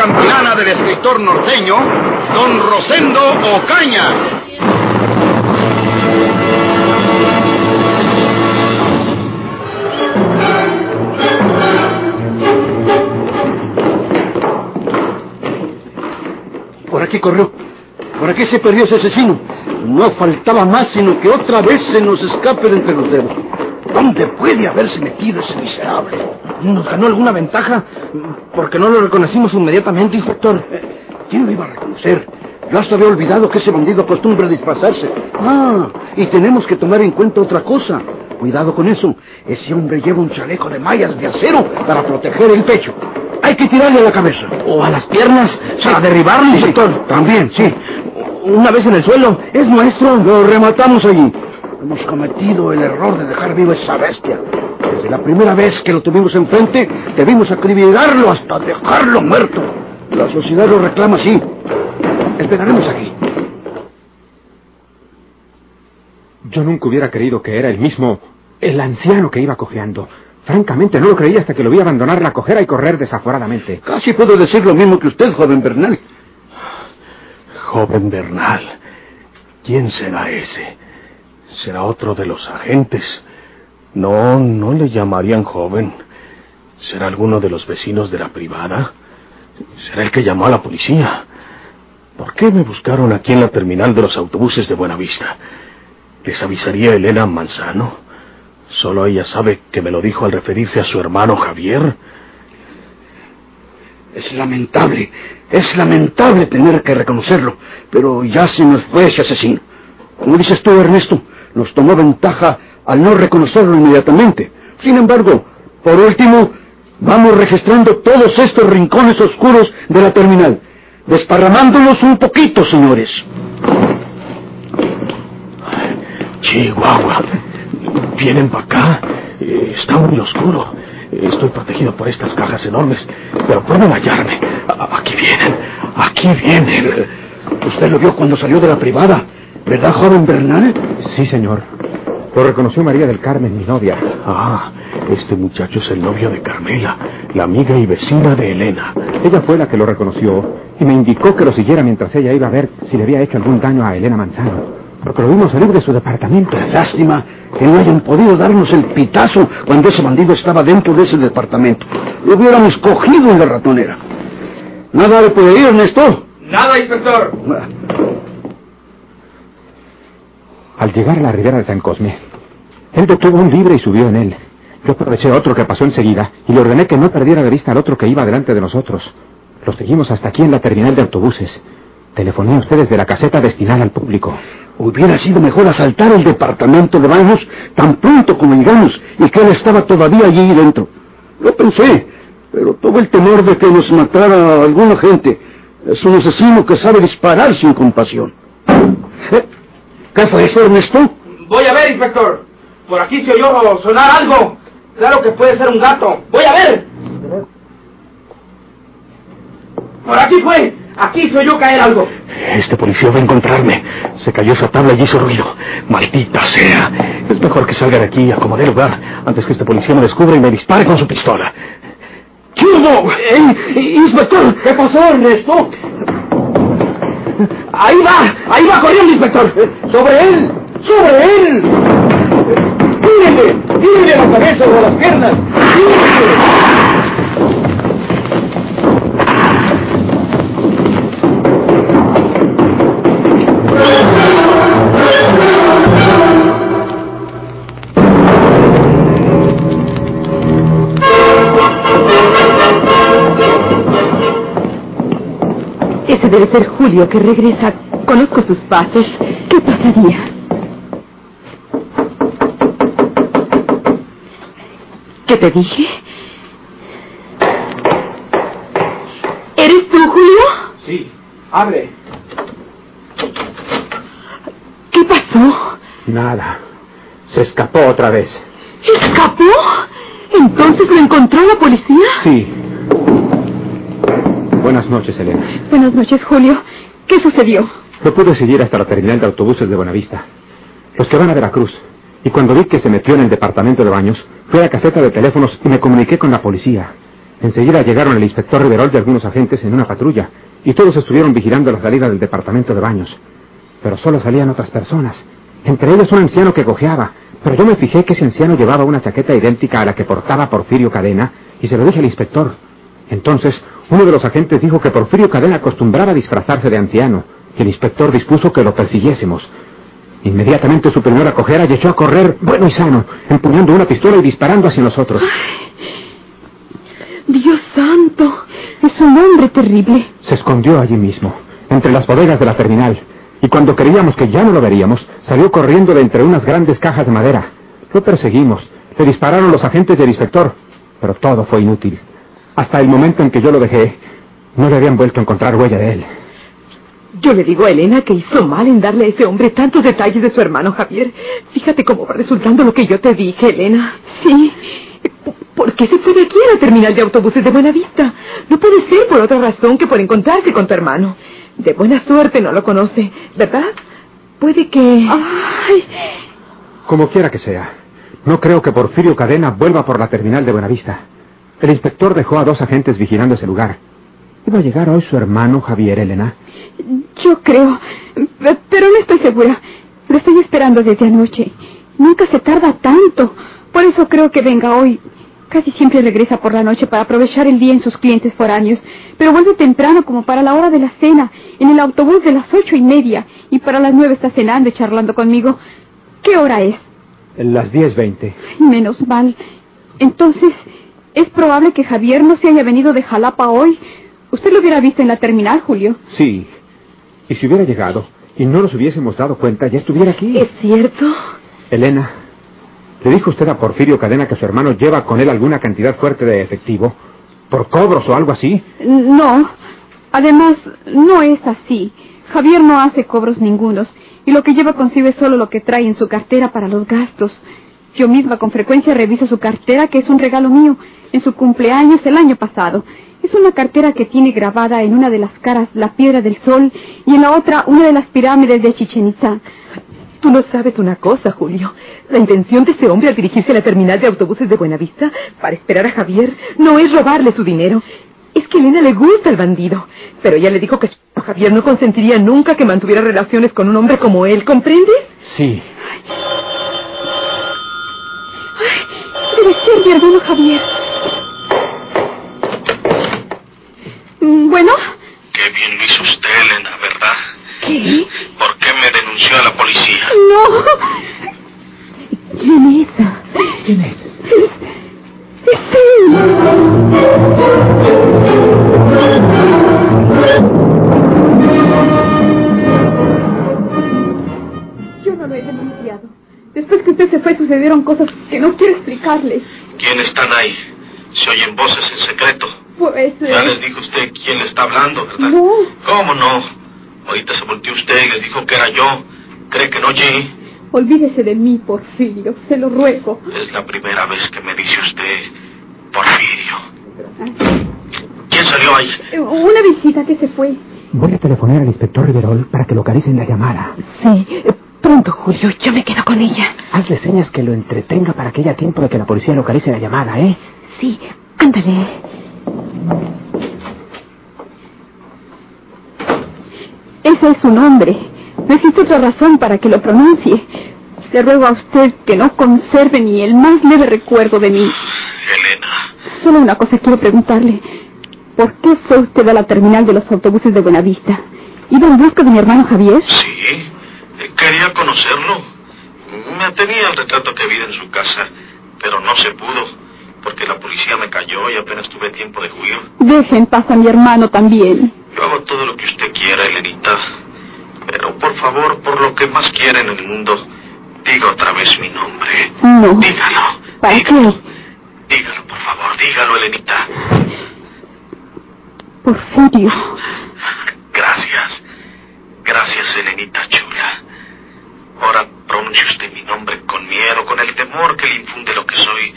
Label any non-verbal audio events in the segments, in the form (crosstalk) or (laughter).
campilana del escritor norteño, don Rosendo Ocaña. Por aquí corrió. Por aquí se perdió ese asesino. No faltaba más sino que otra vez se nos escape de entre los dedos. ¿Dónde puede haberse metido ese miserable? ¿Nos ganó alguna ventaja? Porque no lo reconocimos inmediatamente, inspector. ¿Quién lo iba a reconocer? Yo hasta había olvidado que ese bandido acostumbra disfrazarse. Ah, y tenemos que tomar en cuenta otra cosa. Cuidado con eso. Ese hombre lleva un chaleco de mallas de acero para proteger el pecho. Hay que tirarle a la cabeza. O a las piernas para derribarlo, inspector. También, sí. Una vez en el suelo, es nuestro. Lo rematamos allí. Hemos cometido el error de dejar vivo a esa bestia. Desde la primera vez que lo tuvimos enfrente, debimos acribillarlo hasta dejarlo muerto. La sociedad lo reclama así. Esperaremos aquí. Yo nunca hubiera creído que era el mismo, el anciano que iba cojeando. Francamente, no lo creí hasta que lo vi abandonar la cojera y correr desaforadamente. Casi puedo decir lo mismo que usted, joven Bernal. Joven Bernal. ¿Quién será ese? ¿Será otro de los agentes? No, no le llamarían joven. ¿Será alguno de los vecinos de la privada? ¿Será el que llamó a la policía? ¿Por qué me buscaron aquí en la terminal de los autobuses de Buenavista? ¿Les avisaría Elena Manzano? Solo ella sabe que me lo dijo al referirse a su hermano Javier. Es lamentable, es lamentable tener que reconocerlo, pero ya se nos fue ese asesino. Como dices tú, Ernesto, nos tomó ventaja al no reconocerlo inmediatamente. Sin embargo, por último, vamos registrando todos estos rincones oscuros de la terminal, desparramándolos un poquito, señores. Chihuahua. Vienen para acá. Eh, Está muy oscuro. Estoy protegido por estas cajas enormes, pero pueden hallarme. Aquí vienen, aquí vienen. Usted lo vio cuando salió de la privada, ¿verdad, joven Bernal? Sí, señor. Lo reconoció María del Carmen, mi novia. Ah, este muchacho es el novio de Carmela, la amiga y vecina de Elena. Ella fue la que lo reconoció y me indicó que lo siguiera mientras ella iba a ver si le había hecho algún daño a Elena Manzano. Porque lo vimos salir de su departamento. Lástima que no hayan podido darnos el pitazo cuando ese bandido estaba dentro de ese departamento. Lo hubiéramos cogido en la ratonera. Nada le puede ir, Ernesto. Nada, inspector. Al llegar a la ribera de San Cosme, él detuvo un libre y subió en él. Yo aproveché otro que pasó enseguida y le ordené que no perdiera de vista al otro que iba delante de nosotros. Lo seguimos hasta aquí en la terminal de autobuses. Telefoné a ustedes de la caseta destinada al público. Hubiera sido mejor asaltar el departamento de baños tan pronto como llegamos y que él estaba todavía allí dentro. Lo pensé, pero tuve el temor de que nos matara alguna gente. Es un asesino que sabe disparar sin compasión. Eh, ¿Qué fue eso, Ernesto? Voy a ver, inspector. Por aquí se oyó sonar algo. Claro que puede ser un gato. Voy a ver. Por aquí fue. Aquí se oyó caer algo. Este policía va a encontrarme. Se cayó esa tabla y hizo ruido. Maldita sea. Es mejor que salga de aquí y acomode lugar antes que este policía me descubra y me dispare con su pistola. ¿Qué hubo? ¡Ey, inspector! ¿Qué pasó, Ernesto? (laughs) Ahí va. Ahí va corriendo, inspector. ¡Sobre él! ¡Sobre él! ¡Tírele! ¡Tírele la cabeza o las piernas! ¡Tírele! Debe ser Julio que regresa. Conozco sus pasos. ¿Qué pasaría? ¿Qué te dije? ¿Eres tú, Julio? Sí. Abre. pasó? Nada. Se escapó otra vez. ¿Escapó? ¿Entonces lo encontró la policía? Sí. Buenas noches, Elena. Buenas noches, Julio. ¿Qué sucedió? Lo pude seguir hasta la terminal de autobuses de Buenavista. Los que van a Veracruz. Y cuando vi que se metió en el departamento de baños, fui a la caseta de teléfonos y me comuniqué con la policía. Enseguida llegaron el inspector Riverol y algunos agentes en una patrulla, y todos estuvieron vigilando la salida del departamento de baños. Pero solo salían otras personas. Entre ellos un anciano que cojeaba, pero yo me fijé que ese anciano llevaba una chaqueta idéntica a la que portaba Porfirio Cadena, y se lo dije al inspector. Entonces, uno de los agentes dijo que Porfirio Cadena acostumbraba a disfrazarse de anciano, y el inspector dispuso que lo persiguiésemos. Inmediatamente su a cojera y echó a correr, bueno y sano, empuñando una pistola y disparando hacia nosotros. Dios santo, es un hombre terrible. Se escondió allí mismo, entre las bodegas de la terminal, y cuando creíamos que ya no lo veríamos, salió corriendo de entre unas grandes cajas de madera. Lo perseguimos, le dispararon los agentes del inspector, pero todo fue inútil. Hasta el momento en que yo lo dejé, no le habían vuelto a encontrar huella de él. Yo le digo a Elena que hizo mal en darle a ese hombre tantos detalles de su hermano Javier. Fíjate cómo va resultando lo que yo te dije, Elena. Sí. ¿Por qué se fue de aquí a la terminal de autobuses de Buenavista? No puede ser por otra razón que por encontrarse con tu hermano. De buena suerte no lo conoce, ¿verdad? Puede que... Ay. Como quiera que sea. No creo que Porfirio Cadena vuelva por la terminal de Buenavista. El inspector dejó a dos agentes vigilando ese lugar. ¿Iba a llegar hoy su hermano Javier, Elena? Yo creo, pero no estoy segura. Lo estoy esperando desde anoche. Nunca se tarda tanto. Por eso creo que venga hoy. Casi siempre regresa por la noche para aprovechar el día en sus clientes foráneos, pero vuelve temprano como para la hora de la cena, en el autobús de las ocho y media, y para las nueve está cenando y charlando conmigo. ¿Qué hora es? Las diez veinte. Menos mal. Entonces, ¿es probable que Javier no se haya venido de Jalapa hoy? Usted lo hubiera visto en la terminal, Julio. Sí. Y si hubiera llegado y no nos hubiésemos dado cuenta, ya estuviera aquí. ¿Es cierto? Elena, ¿le dijo usted a Porfirio Cadena que su hermano lleva con él alguna cantidad fuerte de efectivo? ¿Por cobros o algo así? No. Además, no es así. Javier no hace cobros ningunos. Y lo que lleva consigo es solo lo que trae en su cartera para los gastos. Yo misma con frecuencia reviso su cartera, que es un regalo mío, en su cumpleaños el año pasado. Es una cartera que tiene grabada en una de las caras la piedra del sol y en la otra una de las pirámides de Chichen Itza. Tú no sabes una cosa, Julio. La intención de ese hombre al dirigirse a la terminal de autobuses de Buenavista para esperar a Javier no es robarle su dinero. Es que a Elena le gusta el bandido. Pero ella le dijo que Javier no consentiría nunca que mantuviera relaciones con un hombre como él, ¿comprendes? Sí. Ay, ser mi hermano Javier. Mm, bueno. Qué bien lo hizo usted, Elena, ¿verdad? ¿Qué? ¿Por qué me denunció a la policía? No. ¿Quién es? ¿Quién es? Yo no lo he denunciado. Después que usted se fue sucedieron cosas que no quiero explicarle. ¿Quién están ahí? Se oyen voces en secreto. Pues... Ya eh, les dijo usted quién le está hablando, ¿verdad? No. ¿Cómo no? Ahorita se volteó usted y les dijo que era yo. ¿Cree que no oye? Olvídese de mí, Porfirio. Se lo ruego. Es la primera vez que me dice usted, Porfirio. ¿Quién salió ahí? Eh, Una visita que se fue. Voy a telefonear al inspector Riverol para que localicen la llamada. Sí. Pronto, Julio. Yo me quedo con ella. Hazle señas que lo entretenga para que haya tiempo de que la policía localice la llamada, ¿eh? Sí. Ándale. Ese es su nombre. No existe otra razón para que lo pronuncie. Le ruego a usted que no conserve ni el más leve recuerdo de mí. Elena. Solo una cosa quiero preguntarle. ¿Por qué fue usted a la terminal de los autobuses de Buenavista? ¿Iba en busca de mi hermano Javier? Sí, quería conocerlo. Me tenía el retrato que vi en su casa, pero no se pudo, porque la policía me cayó y apenas tuve tiempo de huir. Deje en paz a mi hermano también. Yo hago todo lo que usted quiera, Elenita. Pero por favor, por lo que más quiera en el mundo, diga otra vez mi nombre. No. Dígalo. ¿Para dígalo. qué? Dígalo, por favor, dígalo, Elenita. Porfirio. Gracias. Gracias, Elenita chula. Ahora temor que le infunde lo que soy.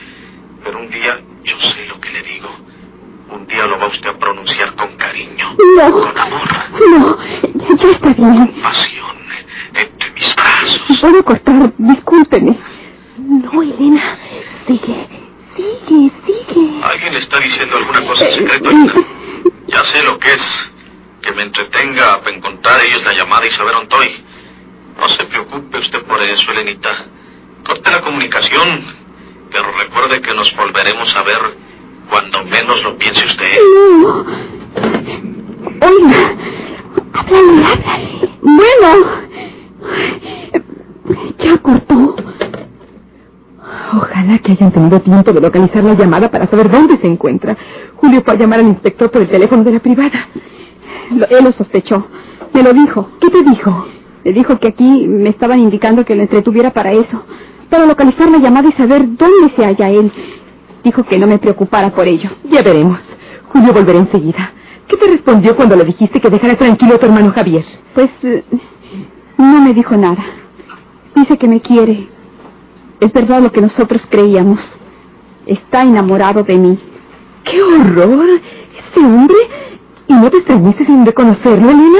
Pero un día yo sé lo que le digo. Un día lo va usted a pronunciar con cariño, No. con amor, No, ya está bien. pasión, entre mis brazos. Puedo cortar, discúlpeme. No, Elena. Sigue. Sigue, sigue. ¿Alguien le está diciendo alguna cosa en secreto? Elena? Ya sé lo que es. Que me entretenga para encontrar ellos la llamada y saber dónde estoy. No se preocupe usted por eso, Elenita. Corte la comunicación, pero recuerde que nos volveremos a ver cuando menos lo piense usted. No. Háblale. Bueno. Ya cortó. Ojalá que hayan tenido tiempo de localizar la llamada para saber dónde se encuentra. Julio fue a llamar al inspector por el teléfono de la privada. Él lo sospechó. Me lo dijo. ¿Qué te dijo? Me dijo que aquí me estaban indicando que lo entretuviera para eso. Para localizar la llamada y saber dónde se halla él. Dijo que no me preocupara por ello. Ya veremos. Julio volverá enseguida. ¿Qué te respondió cuando le dijiste que dejara tranquilo a tu hermano Javier? Pues eh, no me dijo nada. Dice que me quiere. Es verdad lo que nosotros creíamos. Está enamorado de mí. ¡Qué horror! ¿Ese hombre? ¿Y no te extrañaste sin reconocerlo, Elena?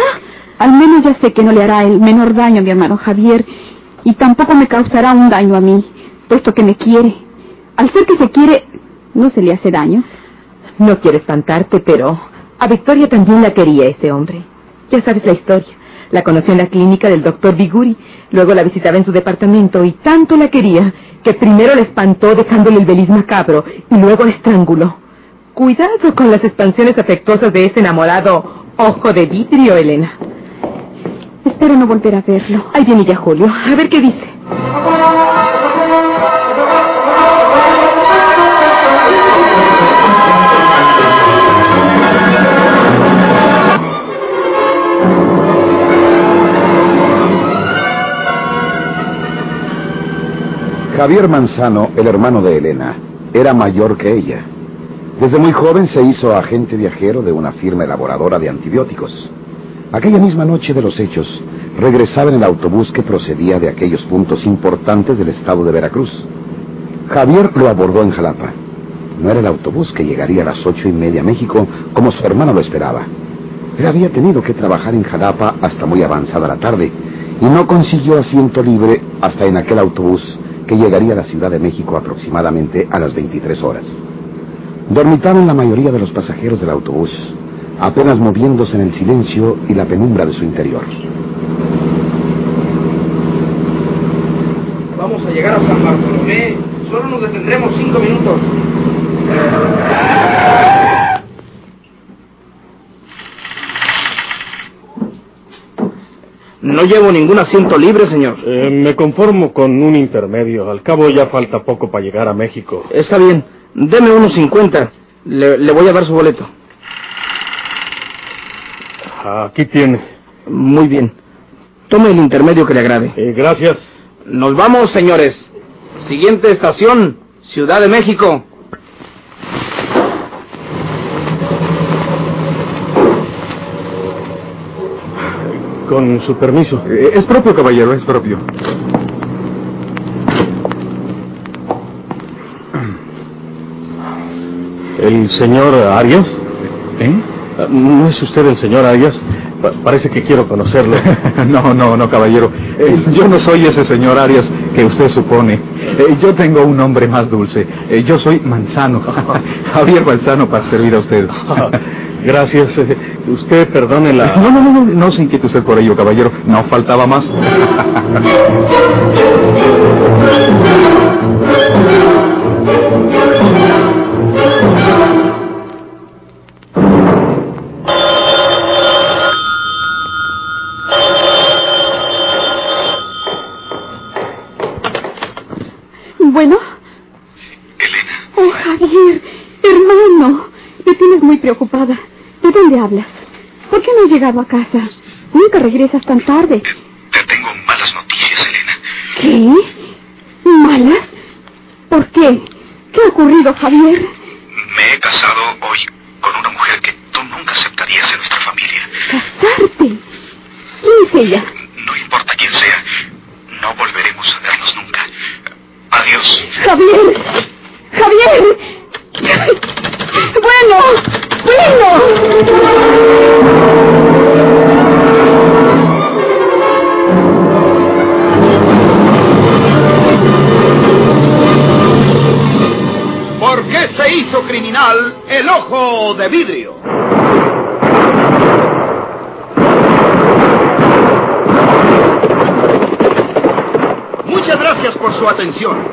Al menos ya sé que no le hará el menor daño a mi hermano Javier y tampoco me causará un daño a mí, puesto que me quiere. Al ser que se quiere, no se le hace daño. No quiero espantarte, pero a Victoria también la quería ese hombre. Ya sabes la historia. La conoció en la clínica del doctor Biguri, luego la visitaba en su departamento y tanto la quería que primero la espantó dejándole el beliz macabro y luego la estranguló. Cuidado con las expansiones afectuosas de ese enamorado ojo de vidrio, Elena. Espero no volver a verlo. Ahí viene ya Julio. A ver qué dice. Javier Manzano, el hermano de Elena, era mayor que ella. Desde muy joven se hizo agente viajero de una firma elaboradora de antibióticos. Aquella misma noche de los hechos, regresaba en el autobús que procedía de aquellos puntos importantes del estado de Veracruz. Javier lo abordó en Jalapa. No era el autobús que llegaría a las ocho y media a México como su hermano lo esperaba. Él había tenido que trabajar en Jalapa hasta muy avanzada la tarde y no consiguió asiento libre hasta en aquel autobús que llegaría a la Ciudad de México aproximadamente a las 23 horas. Dormitaban la mayoría de los pasajeros del autobús, apenas moviéndose en el silencio y la penumbra de su interior. Vamos a llegar a San Bartolomé. Solo nos detendremos cinco minutos. No llevo ningún asiento libre, señor. Eh, me conformo con un intermedio. Al cabo ya falta poco para llegar a México. Está bien. Deme unos 50. Le, le voy a dar su boleto. Aquí tiene. Muy bien. Tome el intermedio que le agrade. Eh, gracias. Nos vamos, señores. Siguiente estación, Ciudad de México. Con su permiso. Eh, es propio, caballero, es propio. ¿El señor Arias? ¿Eh? ¿No es usted el señor Arias? Pa- parece que quiero conocerlo. (laughs) no, no, no, caballero. Eh, yo no soy ese señor Arias que usted supone. Eh, yo tengo un nombre más dulce. Eh, yo soy Manzano. (laughs) Javier Manzano para servir a usted. (laughs) Gracias. Eh, Usted perdone la... No, no, no, no, no se inquiete usted por ello, caballero. No faltaba más. Bueno. Elena, Oh, Javier, hermano. Me tienes muy preocupada. ¿De dónde hablas? ¿Por qué no has llegado a casa? Nunca regresas tan tarde. te tengo malas noticias, Elena. ¿Qué? ¿Malas? ¿Por qué? ¿Qué ha ocurrido, Javier? Me he casado hoy con una mujer que tú nunca aceptarías en nuestra familia. ¿Casarte? ¿Quién es ella? No importa quién sea, no volveremos a vernos nunca. Adiós. Javier. Javier. Bueno, bueno. ¿Por qué se hizo criminal el ojo de vidrio? Muchas gracias por su atención.